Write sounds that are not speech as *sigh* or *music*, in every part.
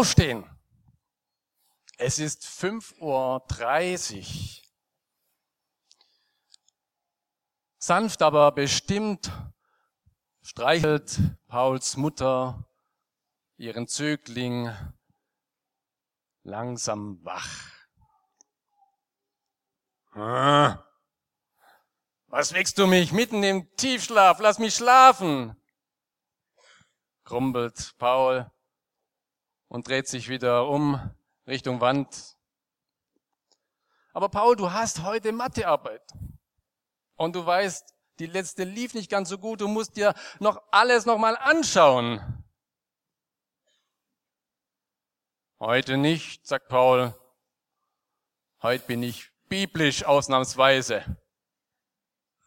Aufstehen. Es ist 5.30 Uhr. Sanft, aber bestimmt streichelt Pauls Mutter ihren Zögling langsam wach. Ah. Was wächst du mich mitten im Tiefschlaf? Lass mich schlafen grumbelt Paul und dreht sich wieder um Richtung Wand. Aber Paul, du hast heute Mathearbeit. Und du weißt, die letzte lief nicht ganz so gut. Du musst dir noch alles nochmal anschauen. Heute nicht, sagt Paul. Heute bin ich biblisch ausnahmsweise.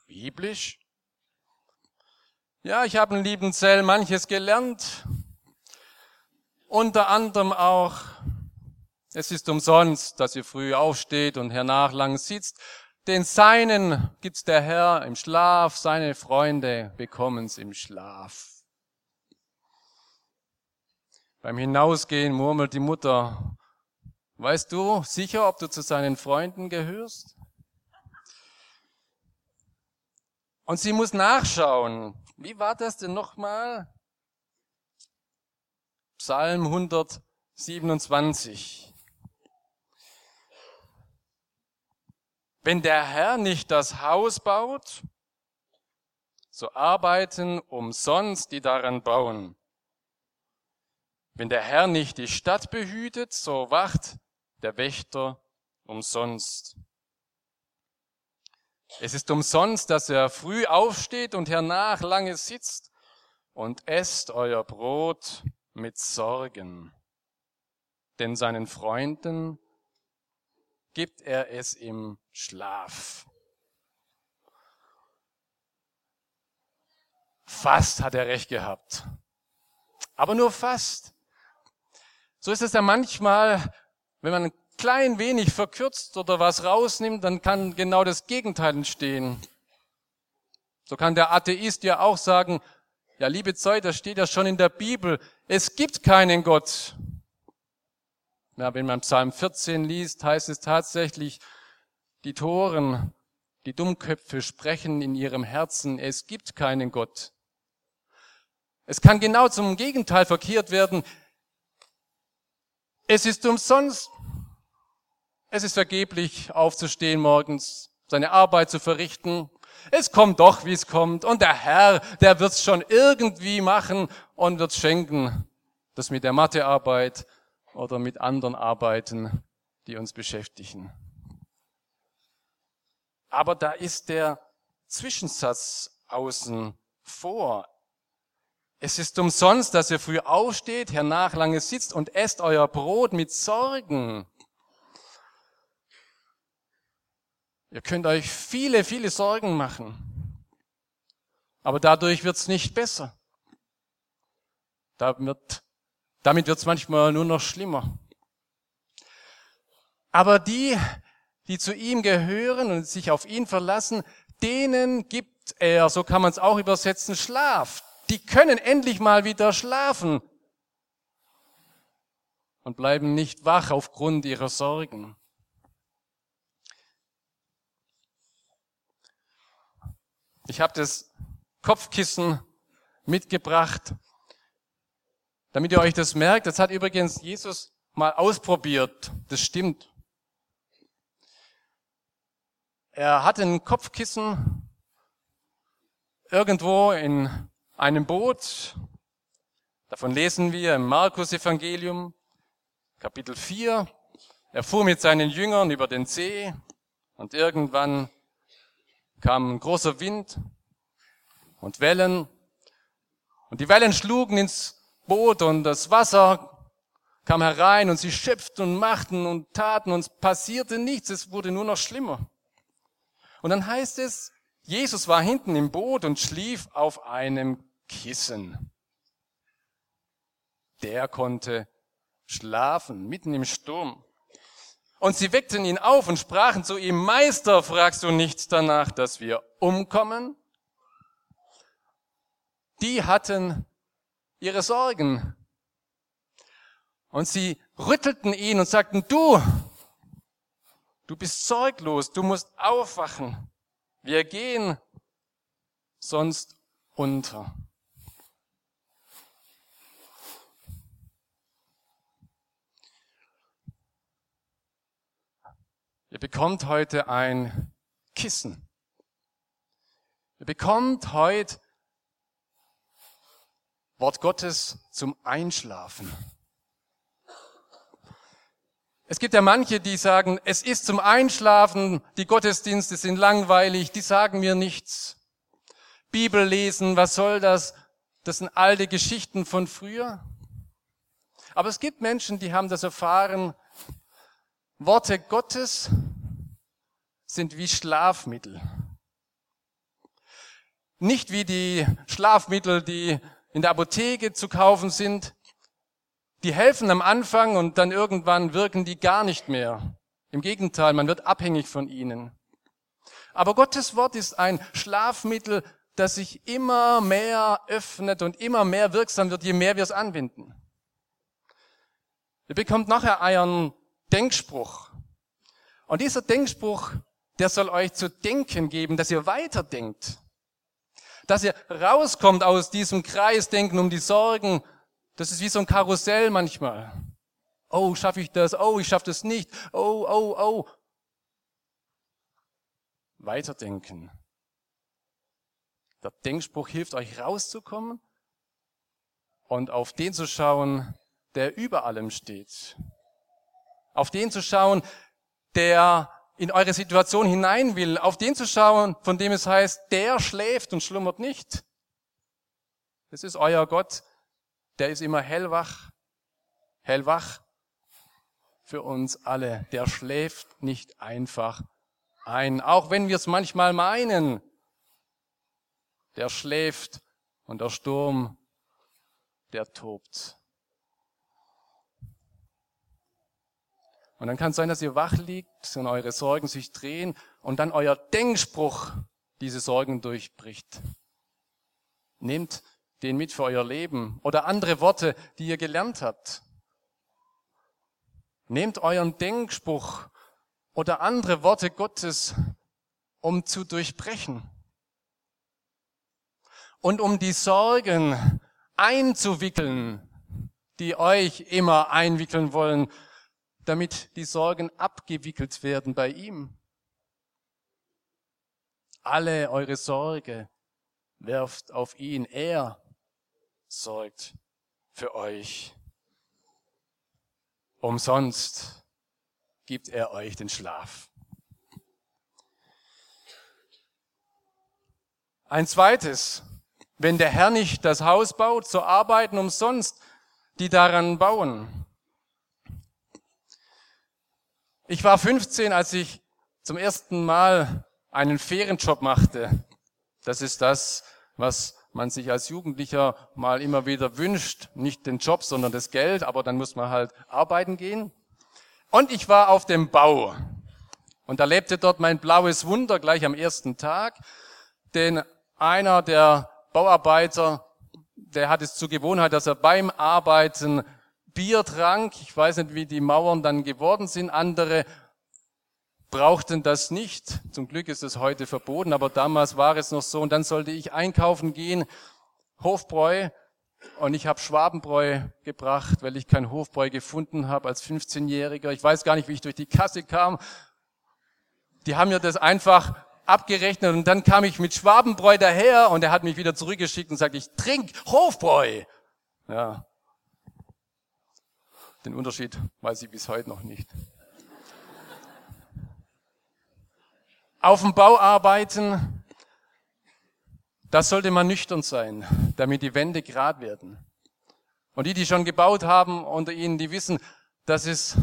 Biblisch? Ja, ich habe in Liebenzell manches gelernt. Unter anderem auch, es ist umsonst, dass ihr früh aufsteht und hernach lang sitzt. Den Seinen gibt's der Herr im Schlaf, seine Freunde bekommen's im Schlaf. Beim Hinausgehen murmelt die Mutter, weißt du sicher, ob du zu seinen Freunden gehörst? Und sie muss nachschauen, wie war das denn nochmal? Psalm 127. Wenn der Herr nicht das Haus baut, so arbeiten umsonst die daran bauen. Wenn der Herr nicht die Stadt behütet, so wacht der Wächter umsonst. Es ist umsonst, dass er früh aufsteht und hernach lange sitzt und esst euer Brot mit Sorgen. Denn seinen Freunden gibt er es im Schlaf. Fast hat er recht gehabt. Aber nur fast. So ist es ja manchmal, wenn man klein wenig verkürzt oder was rausnimmt, dann kann genau das Gegenteil entstehen. So kann der Atheist ja auch sagen, ja, liebe Zeit, das steht ja schon in der Bibel, es gibt keinen Gott. Ja, wenn man Psalm 14 liest, heißt es tatsächlich, die Toren, die Dummköpfe sprechen in ihrem Herzen, es gibt keinen Gott. Es kann genau zum Gegenteil verkehrt werden. Es ist umsonst, es ist vergeblich aufzustehen morgens, seine Arbeit zu verrichten. Es kommt doch, wie es kommt. Und der Herr, der wird's schon irgendwie machen und wird's schenken. Das mit der Mathearbeit oder mit anderen Arbeiten, die uns beschäftigen. Aber da ist der Zwischensatz außen vor. Es ist umsonst, dass ihr früh aufsteht, hernach lange sitzt und esst euer Brot mit Sorgen. Ihr könnt euch viele, viele Sorgen machen. Aber dadurch wird's nicht besser. Damit damit wird's manchmal nur noch schlimmer. Aber die, die zu ihm gehören und sich auf ihn verlassen, denen gibt er, so kann man es auch übersetzen, Schlaf. Die können endlich mal wieder schlafen und bleiben nicht wach aufgrund ihrer Sorgen. Ich habe das Kopfkissen mitgebracht, damit ihr euch das merkt. Das hat übrigens Jesus mal ausprobiert. Das stimmt. Er hatte ein Kopfkissen irgendwo in einem Boot. Davon lesen wir im Markus Evangelium, Kapitel 4. Er fuhr mit seinen Jüngern über den See und irgendwann kam ein großer Wind und Wellen Und die Wellen schlugen ins Boot und das Wasser kam herein und sie schöpften und machten und taten und es passierte nichts, es wurde nur noch schlimmer. Und dann heißt es, Jesus war hinten im Boot und schlief auf einem Kissen. Der konnte schlafen mitten im Sturm. Und sie weckten ihn auf und sprachen zu ihm, Meister, fragst du nichts danach, dass wir umkommen? Die hatten ihre Sorgen. Und sie rüttelten ihn und sagten, du, du bist sorglos, du musst aufwachen. Wir gehen sonst unter. Ihr bekommt heute ein Kissen. Ihr bekommt heute Wort Gottes zum Einschlafen. Es gibt ja manche, die sagen, es ist zum Einschlafen, die Gottesdienste sind langweilig, die sagen mir nichts. Bibel lesen, was soll das? Das sind alte Geschichten von früher. Aber es gibt Menschen, die haben das erfahren, Worte Gottes sind wie Schlafmittel. Nicht wie die Schlafmittel, die in der Apotheke zu kaufen sind. Die helfen am Anfang und dann irgendwann wirken die gar nicht mehr. Im Gegenteil, man wird abhängig von ihnen. Aber Gottes Wort ist ein Schlafmittel, das sich immer mehr öffnet und immer mehr wirksam wird, je mehr wir es anwenden. Ihr bekommt nachher einen Denkspruch. Und dieser Denkspruch, der soll euch zu denken geben, dass ihr weiterdenkt. Dass ihr rauskommt aus diesem Kreisdenken um die Sorgen. Das ist wie so ein Karussell manchmal. Oh, schaffe ich das? Oh, ich schaffe das nicht. Oh, oh, oh. Weiterdenken. Der Denkspruch hilft euch rauszukommen und auf den zu schauen, der über allem steht. Auf den zu schauen, der in eure Situation hinein will, auf den zu schauen, von dem es heißt, der schläft und schlummert nicht. Das ist euer Gott, der ist immer hellwach, hellwach für uns alle. Der schläft nicht einfach ein, auch wenn wir es manchmal meinen. Der schläft und der Sturm, der tobt. Und dann kann es sein, dass ihr wach liegt und eure Sorgen sich drehen und dann euer Denkspruch diese Sorgen durchbricht. Nehmt den mit für euer Leben oder andere Worte, die ihr gelernt habt. Nehmt euren Denkspruch oder andere Worte Gottes, um zu durchbrechen. Und um die Sorgen einzuwickeln, die euch immer einwickeln wollen, damit die Sorgen abgewickelt werden bei ihm. Alle eure Sorge werft auf ihn. Er sorgt für euch. Umsonst gibt er euch den Schlaf. Ein zweites, wenn der Herr nicht das Haus baut, so arbeiten umsonst die daran bauen. Ich war 15, als ich zum ersten Mal einen Ferienjob machte. Das ist das, was man sich als Jugendlicher mal immer wieder wünscht. Nicht den Job, sondern das Geld, aber dann muss man halt arbeiten gehen. Und ich war auf dem Bau. Und da lebte dort mein blaues Wunder gleich am ersten Tag. Denn einer der Bauarbeiter, der hat es zur Gewohnheit, dass er beim Arbeiten Bier trank. Ich weiß nicht, wie die Mauern dann geworden sind. Andere brauchten das nicht. Zum Glück ist es heute verboten, aber damals war es noch so. Und dann sollte ich einkaufen gehen, Hofbräu, und ich habe Schwabenbräu gebracht, weil ich kein Hofbräu gefunden habe als 15-Jähriger. Ich weiß gar nicht, wie ich durch die Kasse kam. Die haben mir das einfach abgerechnet und dann kam ich mit Schwabenbräu daher und er hat mich wieder zurückgeschickt und sagt, ich trink Hofbräu. Ja, den Unterschied weiß ich bis heute noch nicht. Auf dem Bau arbeiten, das sollte man nüchtern sein, damit die Wände gerad werden. Und die, die schon gebaut haben unter ihnen, die wissen, das ist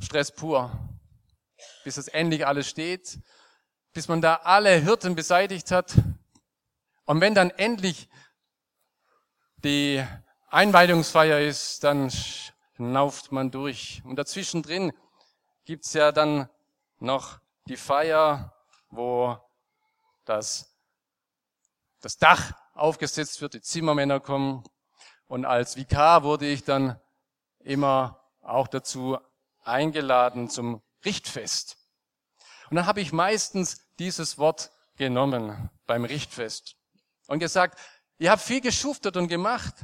Stress pur. Bis es endlich alles steht, bis man da alle Hürden beseitigt hat. Und wenn dann endlich die Einweihungsfeier ist, dann schnauft man durch. Und dazwischen drin gibt's ja dann noch die Feier, wo das, das Dach aufgesetzt wird, die Zimmermänner kommen. Und als Vikar wurde ich dann immer auch dazu eingeladen zum Richtfest. Und dann habe ich meistens dieses Wort genommen beim Richtfest und gesagt, ihr habt viel geschuftet und gemacht,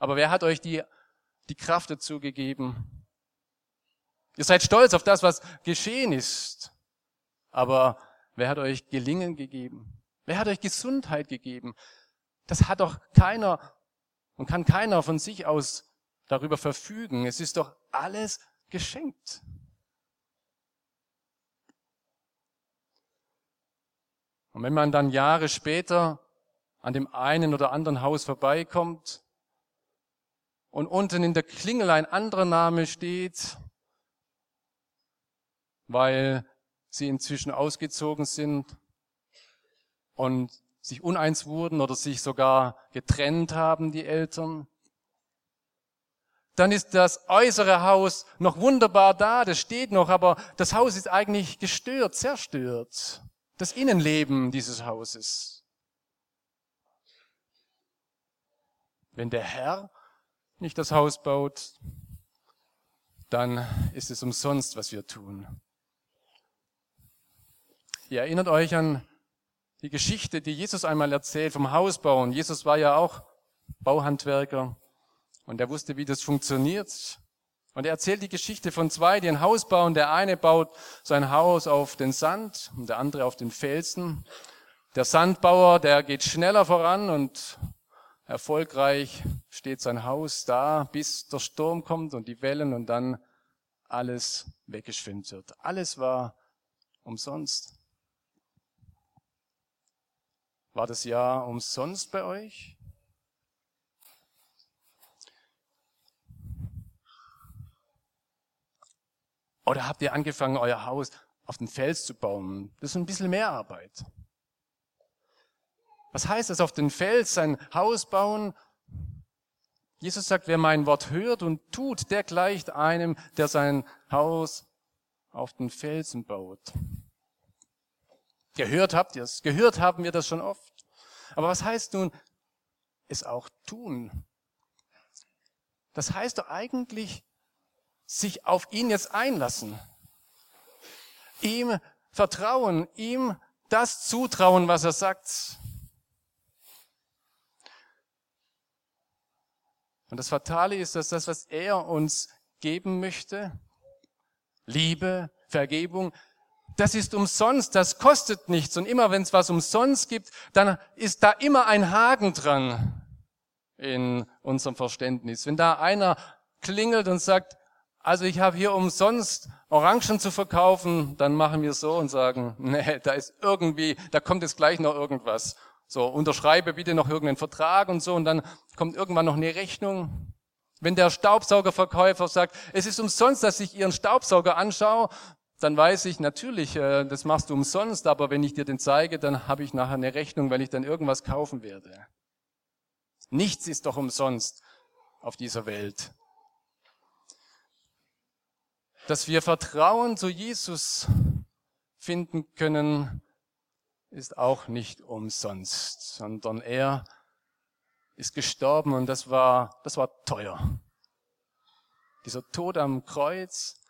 aber wer hat euch die, die Kraft dazu gegeben? Ihr seid stolz auf das, was geschehen ist, aber wer hat euch Gelingen gegeben? Wer hat euch Gesundheit gegeben? Das hat doch keiner und kann keiner von sich aus darüber verfügen. Es ist doch alles geschenkt. Und wenn man dann Jahre später an dem einen oder anderen Haus vorbeikommt und unten in der Klingel ein anderer Name steht, weil sie inzwischen ausgezogen sind und sich uneins wurden oder sich sogar getrennt haben, die Eltern, dann ist das äußere Haus noch wunderbar da, das steht noch, aber das Haus ist eigentlich gestört, zerstört das Innenleben dieses Hauses. Wenn der Herr nicht das Haus baut, dann ist es umsonst, was wir tun. Ihr erinnert euch an die Geschichte, die Jesus einmal erzählt vom Hausbauen. Jesus war ja auch Bauhandwerker und er wusste, wie das funktioniert. Und er erzählt die Geschichte von zwei, die ein Haus bauen. Der eine baut sein Haus auf den Sand und der andere auf den Felsen. Der Sandbauer, der geht schneller voran und erfolgreich steht sein Haus da, bis der Sturm kommt und die Wellen und dann alles weggeschwemmt wird. Alles war umsonst. War das Jahr umsonst bei euch? Oder habt ihr angefangen, euer Haus auf den Fels zu bauen? Das ist ein bisschen mehr Arbeit. Was heißt das, auf den Fels sein Haus bauen? Jesus sagt, wer mein Wort hört und tut, der gleicht einem, der sein Haus auf den Felsen baut. Gehört habt ihr es, gehört haben wir das schon oft. Aber was heißt nun es auch tun? Das heißt doch eigentlich sich auf ihn jetzt einlassen. Ihm vertrauen, ihm das zutrauen, was er sagt. Und das Fatale ist, dass das, was er uns geben möchte, Liebe, Vergebung, das ist umsonst, das kostet nichts. Und immer wenn es was umsonst gibt, dann ist da immer ein Haken dran in unserem Verständnis. Wenn da einer klingelt und sagt, also ich habe hier umsonst Orangen zu verkaufen, dann machen wir so und sagen, *laughs* nee, da ist irgendwie, da kommt jetzt gleich noch irgendwas. So, unterschreibe bitte noch irgendeinen Vertrag und so und dann kommt irgendwann noch eine Rechnung. Wenn der Staubsaugerverkäufer sagt, es ist umsonst, dass ich Ihren Staubsauger anschaue, dann weiß ich natürlich, äh, das machst du umsonst, aber wenn ich dir den zeige, dann habe ich nachher eine Rechnung, weil ich dann irgendwas kaufen werde. Nichts ist doch umsonst auf dieser Welt dass wir Vertrauen zu Jesus finden können, ist auch nicht umsonst, sondern er ist gestorben und das war, das war teuer. Dieser Tod am Kreuz,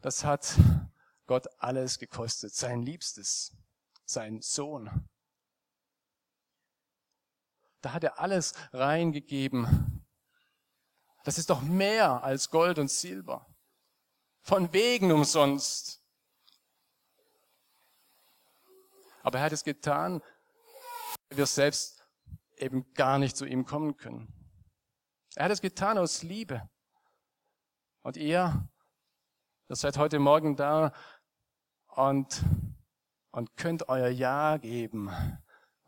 das hat Gott alles gekostet, sein Liebstes, sein Sohn. Da hat er alles reingegeben. Das ist doch mehr als Gold und Silber. Von wegen umsonst. Aber er hat es getan, weil wir selbst eben gar nicht zu ihm kommen können. Er hat es getan aus Liebe. Und ihr, ihr seid heute Morgen da und, und könnt euer Ja geben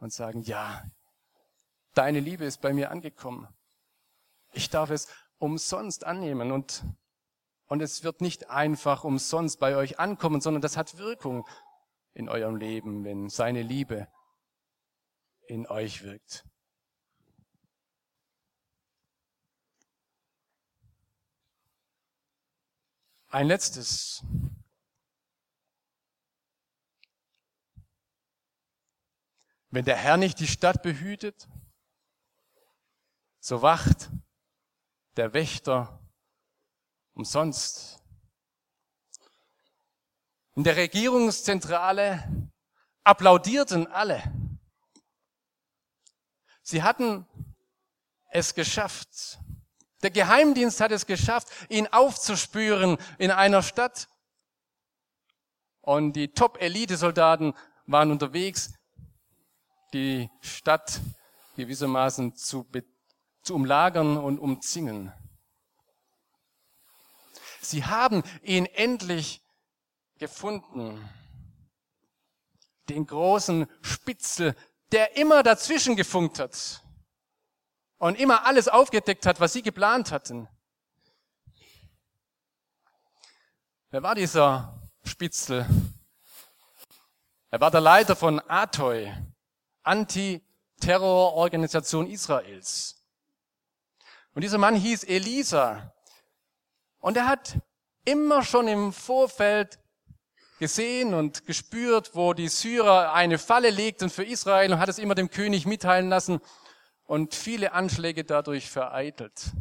und sagen, ja, deine Liebe ist bei mir angekommen. Ich darf es umsonst annehmen und, und es wird nicht einfach umsonst bei euch ankommen, sondern das hat Wirkung in eurem Leben, wenn seine Liebe in euch wirkt. Ein letztes. Wenn der Herr nicht die Stadt behütet, so wacht der Wächter umsonst. In der Regierungszentrale applaudierten alle. Sie hatten es geschafft. Der Geheimdienst hat es geschafft, ihn aufzuspüren in einer Stadt. Und die Top-Elite-Soldaten waren unterwegs, die Stadt gewissermaßen zu, zu umlagern und umzingeln. Sie haben ihn endlich gefunden. Den großen Spitzel, der immer dazwischen gefunkt hat und immer alles aufgedeckt hat, was sie geplant hatten. Wer war dieser Spitzel? Er war der Leiter von Atoi, Anti-Terror-Organisation Israels. Und dieser Mann hieß Elisa. Und er hat immer schon im Vorfeld gesehen und gespürt, wo die Syrer eine Falle legten für Israel und hat es immer dem König mitteilen lassen und viele Anschläge dadurch vereitelt.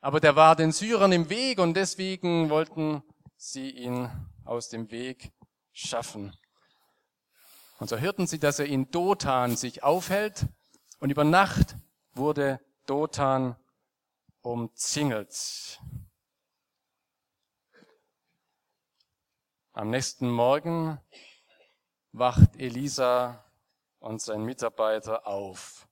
Aber der war den Syrern im Weg und deswegen wollten sie ihn aus dem Weg schaffen. Und so hörten sie, dass er in Dothan sich aufhält und über Nacht wurde Dothan umzingelt. Am nächsten Morgen wacht Elisa und sein Mitarbeiter auf.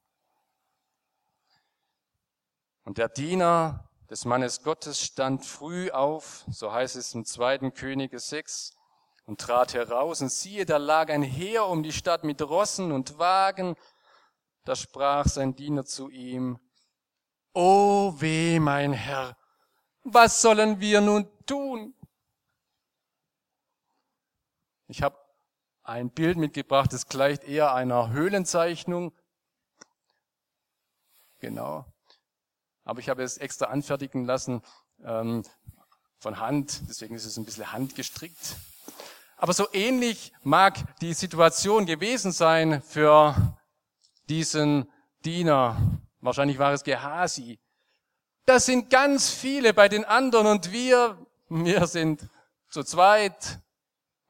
Und der Diener des Mannes Gottes stand früh auf, so heißt es im zweiten Könige 6, und trat heraus, und siehe, da lag ein Heer um die Stadt mit Rossen und Wagen. Da sprach sein Diener zu ihm, O weh, mein Herr, was sollen wir nun tun? Ich habe ein Bild mitgebracht, das gleicht eher einer Höhlenzeichnung. Genau aber ich habe es extra anfertigen lassen ähm, von Hand, deswegen ist es ein bisschen handgestrickt. Aber so ähnlich mag die Situation gewesen sein für diesen Diener. Wahrscheinlich war es Gehasi. Das sind ganz viele bei den anderen und wir, wir sind zu zweit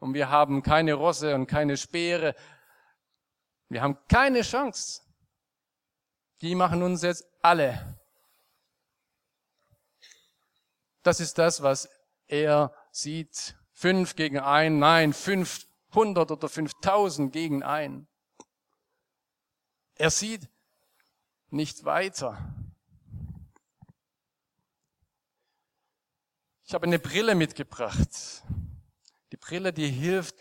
und wir haben keine Rosse und keine Speere. Wir haben keine Chance. Die machen uns jetzt alle Das ist das, was er sieht. Fünf gegen ein, nein, fünfhundert oder fünftausend gegen ein. Er sieht nicht weiter. Ich habe eine Brille mitgebracht. Brille, die hilft,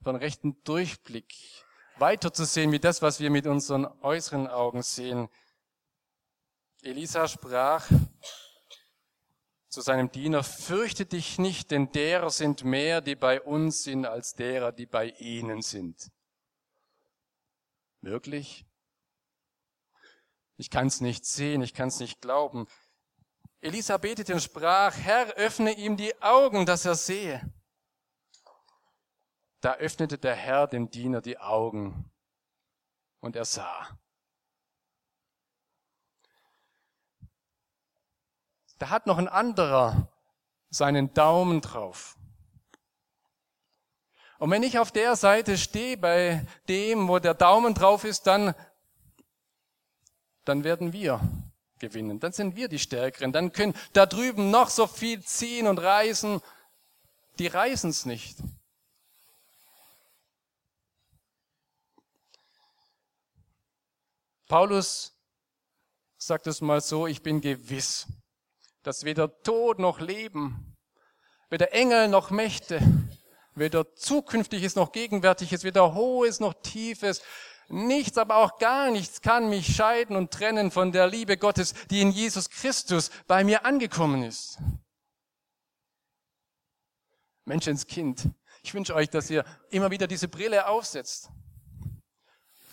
von rechten Durchblick weiter zu sehen, wie das, was wir mit unseren äußeren Augen sehen. Elisa sprach, zu seinem Diener, fürchte dich nicht, denn derer sind mehr, die bei uns sind, als derer, die bei ihnen sind. Wirklich? Ich kann es nicht sehen, ich kann es nicht glauben. Elisa betete und sprach, Herr, öffne ihm die Augen, dass er sehe. Da öffnete der Herr dem Diener die Augen und er sah. Da hat noch ein anderer seinen Daumen drauf. Und wenn ich auf der Seite stehe, bei dem, wo der Daumen drauf ist, dann, dann werden wir gewinnen. Dann sind wir die Stärkeren. Dann können da drüben noch so viel ziehen und reisen. Die reisen es nicht. Paulus sagt es mal so, ich bin gewiss, dass weder Tod noch Leben, weder Engel noch Mächte, weder Zukünftiges noch Gegenwärtiges, weder Hohes noch Tiefes, Nichts, aber auch gar nichts kann mich scheiden und trennen von der Liebe Gottes, die in Jesus Christus bei mir angekommen ist. Menschenskind, ich wünsche euch, dass ihr immer wieder diese Brille aufsetzt.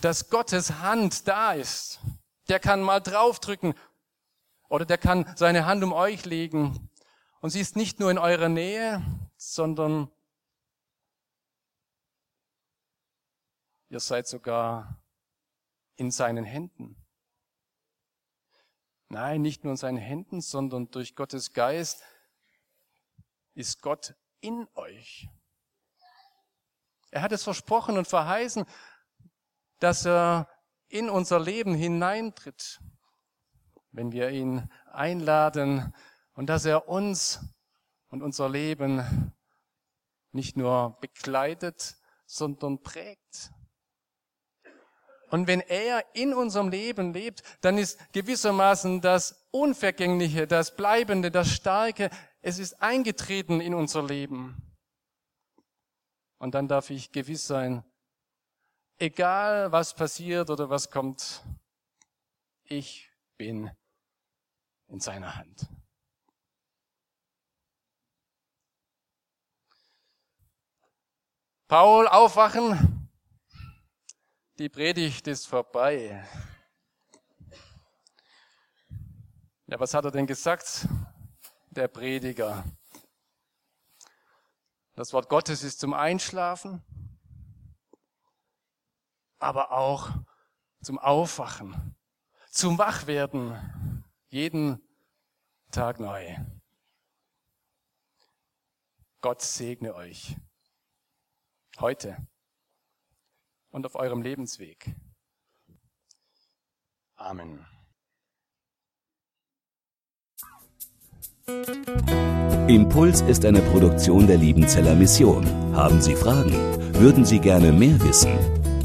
Dass Gottes Hand da ist. Der kann mal draufdrücken oder der kann seine Hand um euch legen. Und sie ist nicht nur in eurer Nähe, sondern ihr seid sogar in seinen Händen. Nein, nicht nur in seinen Händen, sondern durch Gottes Geist ist Gott in euch. Er hat es versprochen und verheißen, dass er in unser Leben hineintritt, wenn wir ihn einladen und dass er uns und unser Leben nicht nur begleitet, sondern prägt. Und wenn er in unserem Leben lebt, dann ist gewissermaßen das Unvergängliche, das Bleibende, das Starke, es ist eingetreten in unser Leben. Und dann darf ich gewiss sein, egal was passiert oder was kommt, ich bin in seiner Hand. Paul, aufwachen. Die Predigt ist vorbei. Ja, was hat er denn gesagt? Der Prediger. Das Wort Gottes ist zum Einschlafen, aber auch zum Aufwachen, zum Wachwerden, jeden Tag neu. Gott segne euch heute und auf eurem Lebensweg. Amen. Impuls ist eine Produktion der Liebenzeller Mission. Haben Sie Fragen? Würden Sie gerne mehr wissen?